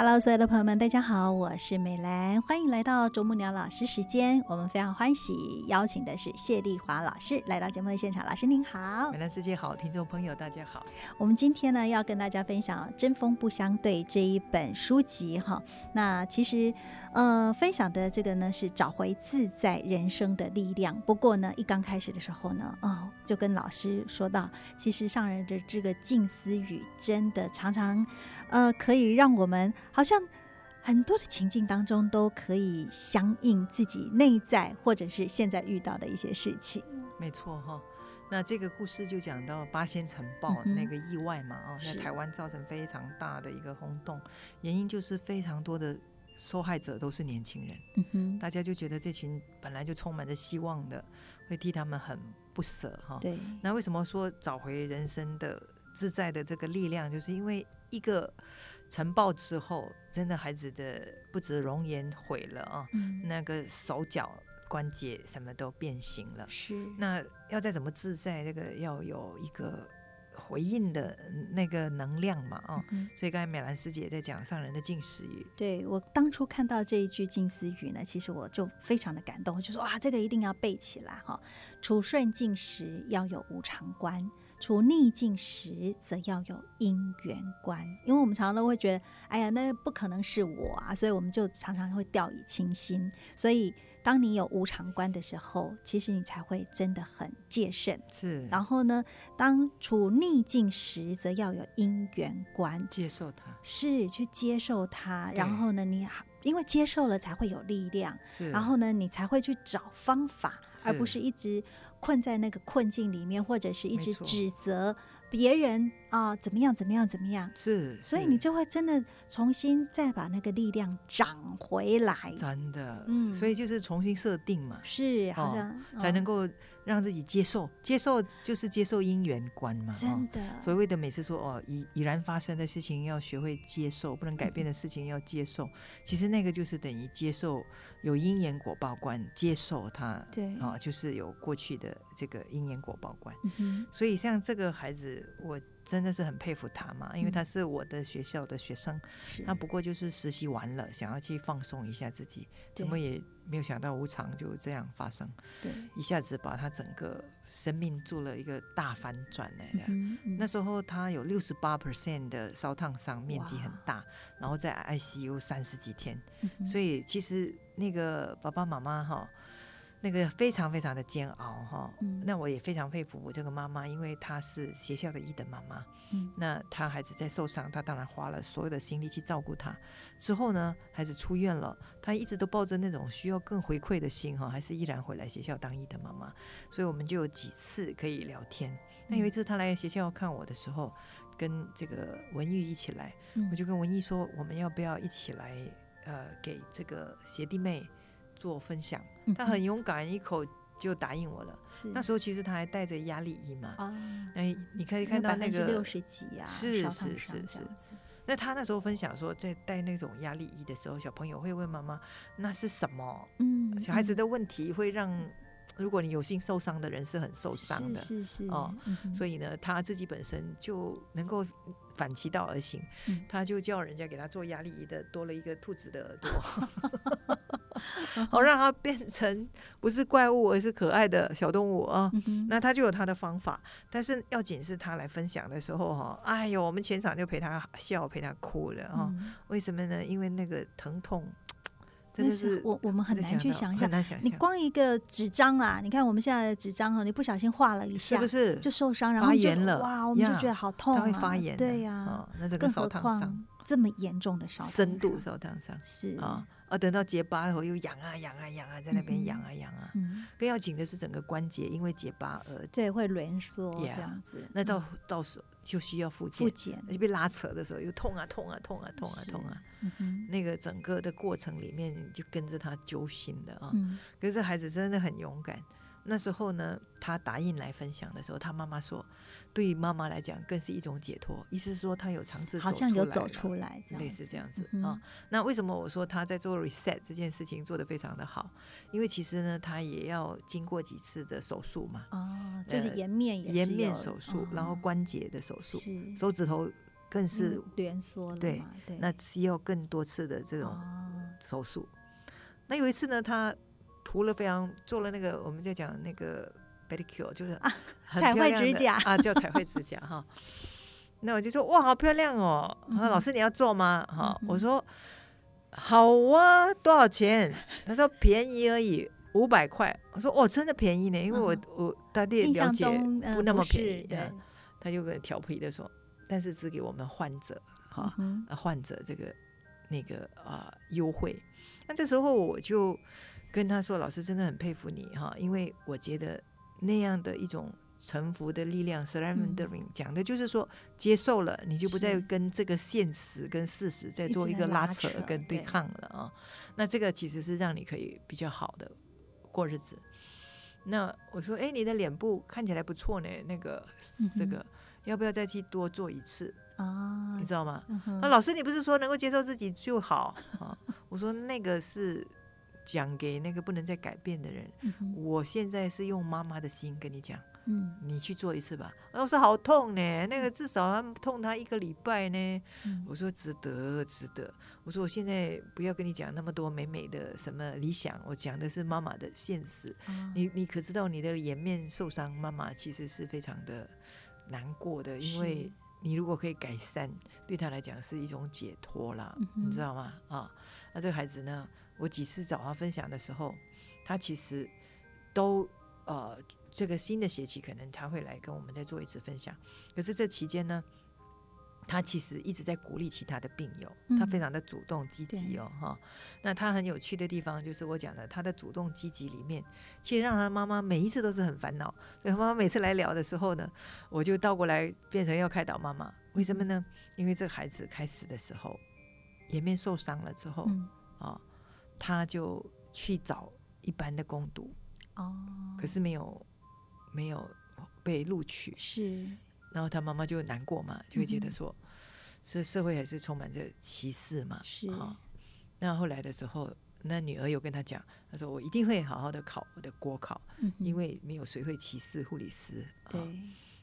Hello，所有的朋友们，大家好，我是美兰，欢迎来到啄木鸟老师时间。我们非常欢喜邀请的是谢丽华老师来到节目的现场。老师您好，美兰师姐好，听众朋友大家好。我们今天呢要跟大家分享《针锋不相对》这一本书籍哈。那其实呃分享的这个呢是找回自在人生的力量。不过呢一刚开始的时候呢，哦就跟老师说到，其实上人的这个静思语真的常常呃可以让我们。好像很多的情境当中都可以相应自己内在或者是现在遇到的一些事情。没错哈，那这个故事就讲到八仙城堡那个意外嘛，哦，在台湾造成非常大的一个轰动，原因就是非常多的受害者都是年轻人，嗯哼，大家就觉得这群本来就充满着希望的，会替他们很不舍哈。对，那为什么说找回人生的自在的这个力量，就是因为一个。晨报之后，真的孩子的不止容颜毁了啊，那个手脚关节什么都变形了。是，那要再怎么自在，这个要有一个回应的那个能量嘛啊。所以刚才美兰师姐在讲上人的近思语。对我当初看到这一句近思语呢，其实我就非常的感动，就说哇，这个一定要背起来哈。处顺境时要有无常观。处逆境时，则要有因缘观，因为我们常常都会觉得，哎呀，那不可能是我啊，所以我们就常常会掉以轻心。所以，当你有无常观的时候，其实你才会真的很戒慎。是。然后呢，当处逆境时，则要有因缘观，接受它，是去接受它。然后呢，你因为接受了，才会有力量。是。然后呢，你才会去找方法，而不是一直。困在那个困境里面，或者是一直指责别人啊，怎么样，怎么样，怎么样？是，所以你就会真的重新再把那个力量长回来。真的，嗯，所以就是重新设定嘛，是，好像才能够让自己接受，接受就是接受因缘观嘛。真的，所谓的每次说哦，已已然发生的事情要学会接受，不能改变的事情要接受。其实那个就是等于接受有因缘果报观，接受它。对，啊，就是有过去的。这个因缘果报观，所以像这个孩子，我真的是很佩服他嘛，因为他是我的学校的学生，他不过就是实习完了，想要去放松一下自己，怎么也没有想到无常就这样发生，对，一下子把他整个生命做了一个大反转来的。那时候他有六十八 percent 的烧烫伤，面积很大，然后在 ICU 三十几天，所以其实那个爸爸妈妈哈。那个非常非常的煎熬哈，那我也非常佩服我这个妈妈，因为她是学校的一等妈妈，那她孩子在受伤，她当然花了所有的心力去照顾他。之后呢，孩子出院了，她一直都抱着那种需要更回馈的心哈，还是依然回来学校当一等妈妈。所以我们就有几次可以聊天。那有一次她来学校看我的时候，跟这个文玉一起来，我就跟文玉说，我们要不要一起来呃给这个学弟妹。做分享，他很勇敢，一口就答应我了。那时候其实他还带着压力衣嘛，哎，你可以看到那个六十几呀，是是是是。那他那时候分享说，在带那种压力衣的时候，小朋友会问妈妈那是什么？嗯，小孩子的问题会让。如果你有幸受伤的人是很受伤的，是是哦，所以呢，他自己本身就能够反其道而行，他就叫人家给他做压力的，多了一个兔子的耳朵，好 让它变成不是怪物而是可爱的小动物啊。那他就有他的方法，但是要紧是他来分享的时候哈，哎呦，我们全场就陪他笑，陪他哭了啊。为什么呢？因为那个疼痛。真的是我我们很难去想象，你光一个纸张啊，你看我们现在的纸张啊，你不小心画了一下，是不是？就受伤，然后就哇，我们就觉得好痛啊，会发炎，对呀，那这个烧烫伤。这么严重的烧，深度烧烫伤。是。啊，啊，等到结疤后又痒啊痒啊痒啊，在那边痒啊痒啊。嗯。更要紧的是整个关节因为结疤而对会挛缩这样子。那到到时候就需要复健，复健，就被拉扯的时候又痛啊痛啊痛啊痛啊痛啊。嗯那个整个的过程里面就跟着他揪心的啊。嗯。可是这孩子真的很勇敢。那时候呢，他答应来分享的时候，他妈妈说，对妈妈来讲更是一种解脱。意思是说，他有尝试，好像有走出来，类似这样子啊。那为什么我说他在做 reset 这件事情做得非常的好？因为其实呢，他也要经过几次的手术嘛。哦，就是颜面颜面手术，然后关节的手术，手指头更是连缩了。对，那需要更多次的这种手术。那有一次呢，他。涂了非常做了那个，我们在讲那个 pedicure，就是啊，彩绘指甲啊，叫彩绘指甲哈。那我就说哇，好漂亮哦！说老师你要做吗？哈，我说好啊，多少钱？他说便宜而已，五百块。我说哦，真的便宜呢，因为我我大概了解不那么便宜。对，他就跟调皮的说，但是只给我们患者哈，患者这个那个啊优惠。那这时候我就。跟他说：“老师真的很佩服你哈，因为我觉得那样的一种臣服的力量，surrendering 讲的就是说接受了，你就不再跟这个现实跟事实在做一个拉扯跟对抗了啊。那这个其实是让你可以比较好的过日子。那我说，哎，你的脸部看起来不错呢，那个这个要不要再去多做一次啊？你知道吗？那老师，你不是说能够接受自己就好啊？我说那个是。”讲给那个不能再改变的人，我现在是用妈妈的心跟你讲，嗯，你去做一次吧。我说好痛呢，那个至少要痛他一个礼拜呢。我说值得，值得。我说我现在不要跟你讲那么多美美的什么理想，我讲的是妈妈的现实。你你可知道你的颜面受伤，妈妈其实是非常的难过的，因为你如果可以改善，对他来讲是一种解脱啦，你知道吗？啊，那这个孩子呢？我几次找他分享的时候，他其实都呃，这个新的学期可能他会来跟我们再做一次分享。可是这期间呢，他其实一直在鼓励其他的病友，他非常的主动积极哦，哈。那他很有趣的地方就是我讲的，他的主动积极里面，其实让他妈妈每一次都是很烦恼。所以妈妈每次来聊的时候呢，我就倒过来变成要开导妈妈。为什么呢？因为这个孩子开始的时候颜面受伤了之后啊。他就去找一般的攻读哦，可是没有没有被录取，是。然后他妈妈就难过嘛，就会觉得说，这社会还是充满着歧视嘛，是啊。那后来的时候，那女儿有跟他讲，他说我一定会好好的考我的国考，因为没有谁会歧视护理师。对。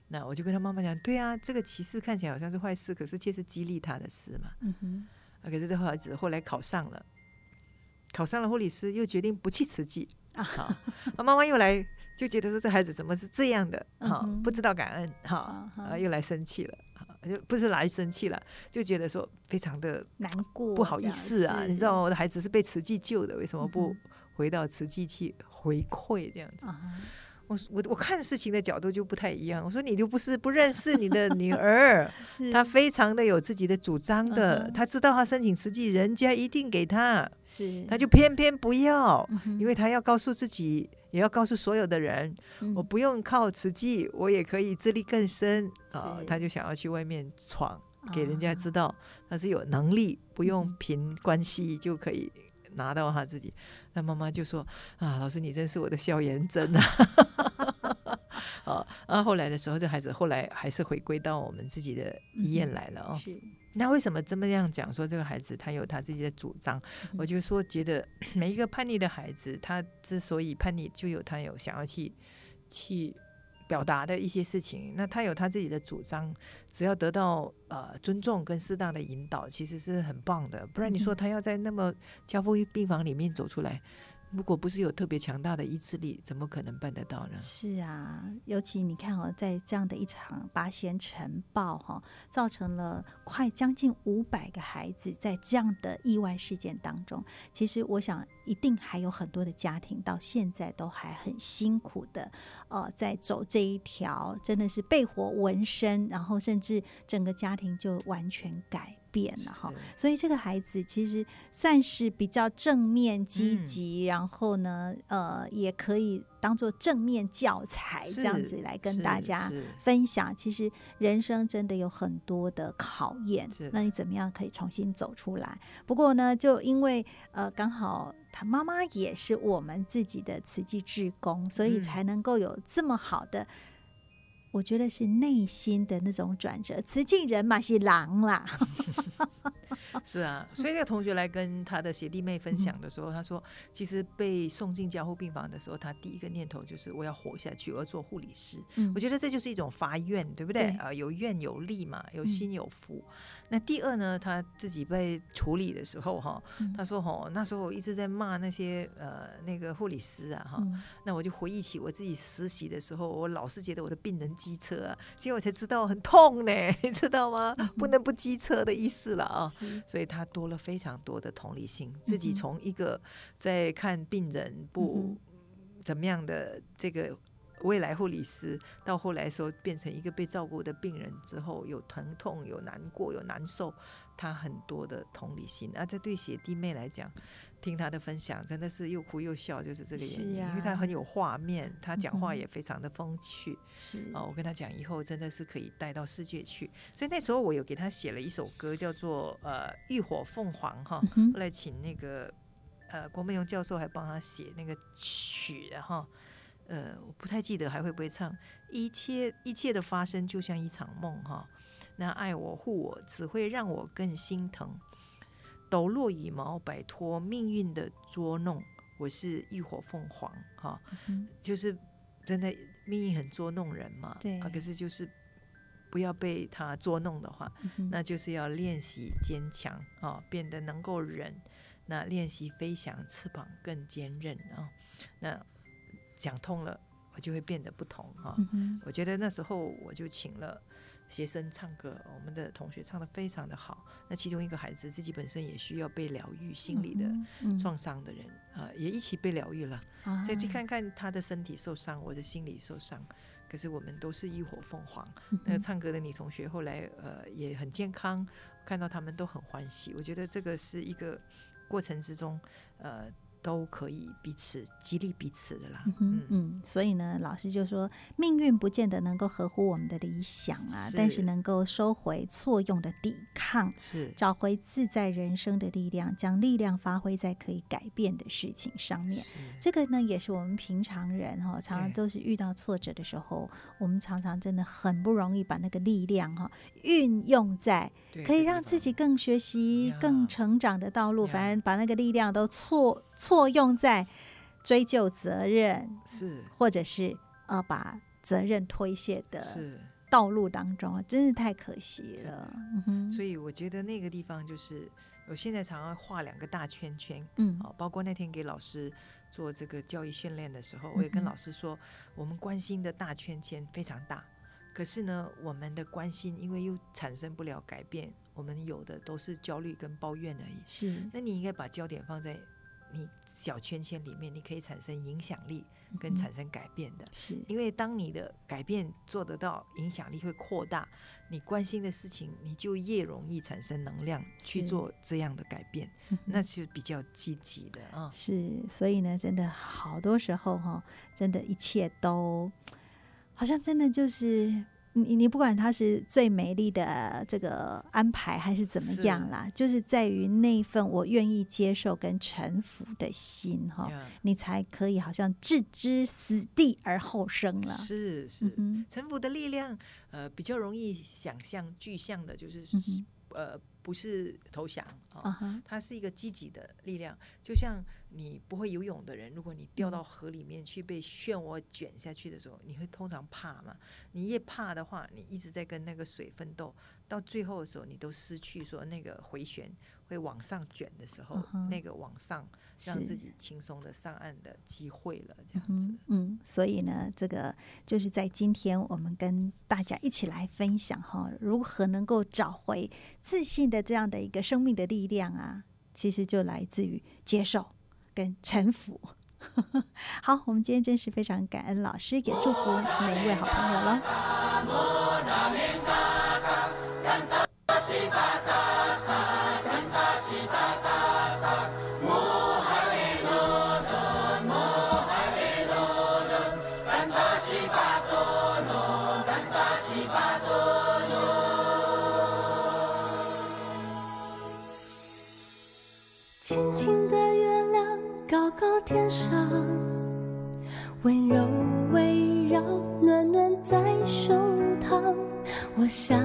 那我就跟他妈妈讲，对啊，这个歧视看起来好像是坏事，可是却是激励他的事嘛。嗯哼。啊，可是这孩子后来考上了。考上了护理师，又决定不去慈济啊！好，妈妈又来，就觉得说这孩子怎么是这样的？哈，不知道感恩，哈，啊，又来生气了，就不是来生气了，就觉得说非常的难过，不好意思啊！你知道吗？我的孩子是被慈济救的，为什么不回到慈济去回馈这样子？我我我看事情的角度就不太一样。我说你就不是不认识你的女儿，她非常的有自己的主张的。她知道她申请慈济，人家一定给她，是，她就偏偏不要，因为她要告诉自己，也要告诉所有的人，我不用靠慈济，我也可以自力更生啊。她就想要去外面闯，给人家知道她是有能力，不用凭关系就可以。拿到他自己，那妈妈就说：“啊，老师你真是我的消炎针啊！” 啊，后来的时候，这孩子后来还是回归到我们自己的医院来了哦。是，那为什么这么样讲？说这个孩子他有他自己的主张，我就说觉得 每一个叛逆的孩子，他之所以叛逆，就有他有想要去去。表达的一些事情，那他有他自己的主张，只要得到呃尊重跟适当的引导，其实是很棒的。不然你说他要在那么交付病房里面走出来。如果不是有特别强大的意志力，怎么可能办得到呢？是啊，尤其你看哦，在这样的一场八仙尘暴哈，造成了快将近五百个孩子在这样的意外事件当中，其实我想一定还有很多的家庭到现在都还很辛苦的，呃，在走这一条真的是被火纹身，然后甚至整个家庭就完全改。变了哈。所以这个孩子其实算是比较正面积极，然后呢，呃，也可以当做正面教材这样子来跟大家分享。其实人生真的有很多的考验，那你怎么样可以重新走出来？不过呢，就因为呃，刚好他妈妈也是我们自己的慈济志工，所以才能够有这么好的。我觉得是内心的那种转折，慈济人嘛是狼啦。是啊，所以那个同学来跟他的学弟妹分享的时候，他说，其实被送进加护病房的时候，他第一个念头就是我要活下去，我要做护理师。嗯，我觉得这就是一种发愿，对不对？啊，有愿有力嘛，有心有福。那第二呢，他自己被处理的时候，哈，他说，哈，那时候我一直在骂那些呃那个护理师啊，哈，那我就回忆起我自己实习的时候，我老是觉得我的病人机车啊，结果我才知道很痛呢，你知道吗？不能不机车的意思了啊。所以他多了非常多的同理心，自己从一个在看病人不怎么样的这个未来护理师，到后来说变成一个被照顾的病人之后，有疼痛、有难过、有难受，他很多的同理心。啊，这对姐弟妹来讲。听他的分享，真的是又哭又笑，就是这个原因，因为他很有画面，他讲话也非常的风趣。是哦，我跟他讲，以后真的是可以带到世界去。所以那时候我有给他写了一首歌，叫做呃《浴火凤凰》哈。后来请那个呃郭美荣教授还帮他写那个曲，然后呃我不太记得还会不会唱。一切一切的发生就像一场梦哈，那爱我护我只会让我更心疼。抖落羽毛，摆脱命运的捉弄。我是浴火凤凰，哈，就是真的命运很捉弄人嘛。对，可是就是不要被他捉弄的话，那就是要练习坚强啊，变得能够忍。那练习飞翔，翅膀更坚韧啊。那讲通了，我就会变得不同哈。我觉得那时候我就请了。学生唱歌，我们的同学唱的非常的好。那其中一个孩子自己本身也需要被疗愈，心理的创伤的人啊，也一起被疗愈了。再去看看他的身体受伤，我的心理受伤，可是我们都是浴火凤凰。那个唱歌的女同学后来呃也很健康，看到他们都很欢喜。我觉得这个是一个过程之中呃。都可以彼此激励彼此的啦。嗯嗯，所以呢，老师就说，命运不见得能够合乎我们的理想啊，但是能够收回错用的抵抗，是。找回自在人生的力量，将力量发挥在可以改变的事情上面。这个呢，也是我们平常人哈，常常都是遇到挫折的时候，我们常常真的很不容易把那个力量哈运用在可以让自己更学习、更成长的道路，反而把那个力量都错错。用在追究责任是，或者是呃把责任推卸的道路当中，真是太可惜了。所以我觉得那个地方就是，我现在常常画两个大圈圈，嗯，好，包括那天给老师做这个教育训练的时候，我也跟老师说，我们关心的大圈圈非常大，可是呢，我们的关心因为又产生不了改变，我们有的都是焦虑跟抱怨而已。是，那你应该把焦点放在。你小圈圈里面，你可以产生影响力跟产生改变的，是因为当你的改变做得到，影响力会扩大，你关心的事情，你就越容易产生能量去做这样的改变，那是比较积极的啊。是，所以呢，真的好多时候哈，真的一切都好像真的就是。你你不管它是最美丽的这个安排还是怎么样啦，就是在于那份我愿意接受跟臣服的心哈，你才可以好像置之死地而后生了。是是，臣服的力量，呃，比较容易想象具象的，就是呃。不是投降啊，它是一个积极的力量。就像你不会游泳的人，如果你掉到河里面去被漩涡卷下去的时候，你会通常怕嘛？你越怕的话，你一直在跟那个水奋斗，到最后的时候，你都失去说那个回旋。会往上卷的时候，那个往上让自己轻松的上岸的机会了，这样子。嗯，所以呢，这个就是在今天我们跟大家一起来分享哈，如何能够找回自信的这样的一个生命的力量啊，其实就来自于接受跟臣服。好，我们今天真是非常感恩老师，也祝福每一位好朋友了。轻轻的月亮，高高天上，温柔围绕，暖暖在胸膛。我想。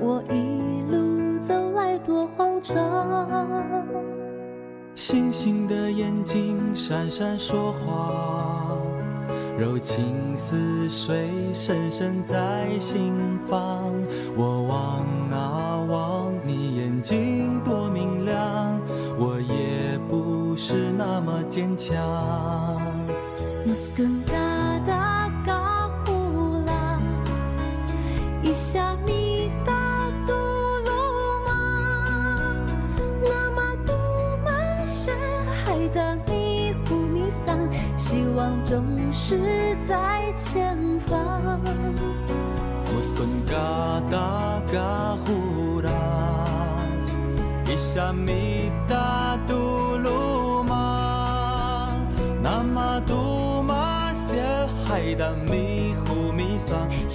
我一路走来多慌张。星星的眼睛闪闪说话，柔情似水深深在心房。我望啊望，你眼睛多明亮，我也不是那么坚强。希望总是在前方。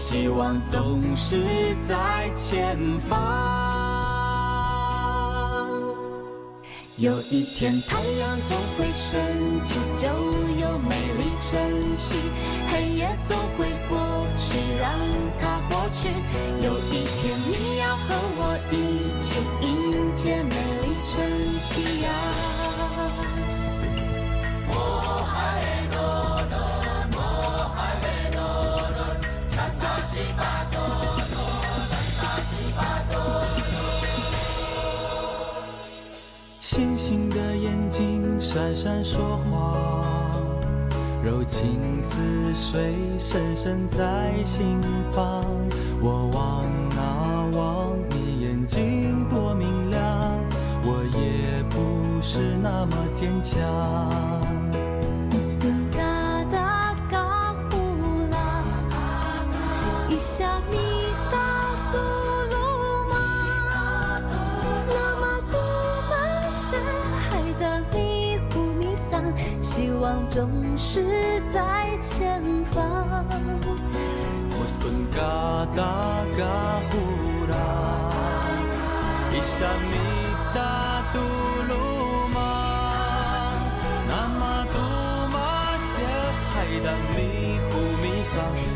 希望总是在前方。有一天，太阳总会升起，就有美丽晨曦；黑夜总会过去，让它过去。有闪闪说谎，柔情似水，深深在心房。我望啊望，你眼睛多明亮，我也不是那么坚强。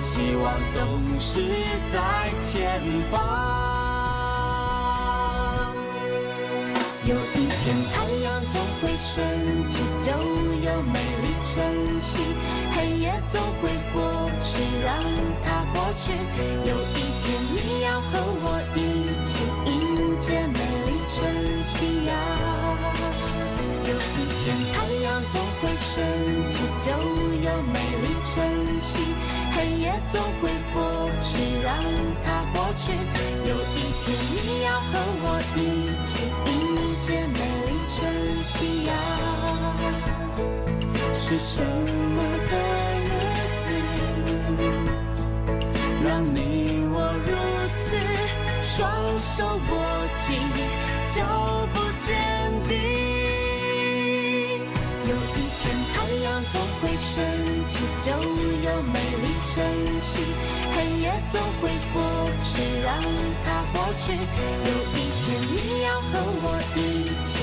希望总是在前方。有一天，太阳总会升起，就有美丽晨曦；黑夜总会过去，让它过去。有一天，你要和我一起迎接美丽晨曦呀。有一天，太阳总会升起，就有美丽晨曦；黑夜总会过去，让它过去。有一天，你要和我一起迎。见美丽晨曦呀，是什么的日子，让你我如此双手握紧，脚步坚总会升起，就有美丽晨曦；黑夜总会过去，让它过去。有一天你要和我一起。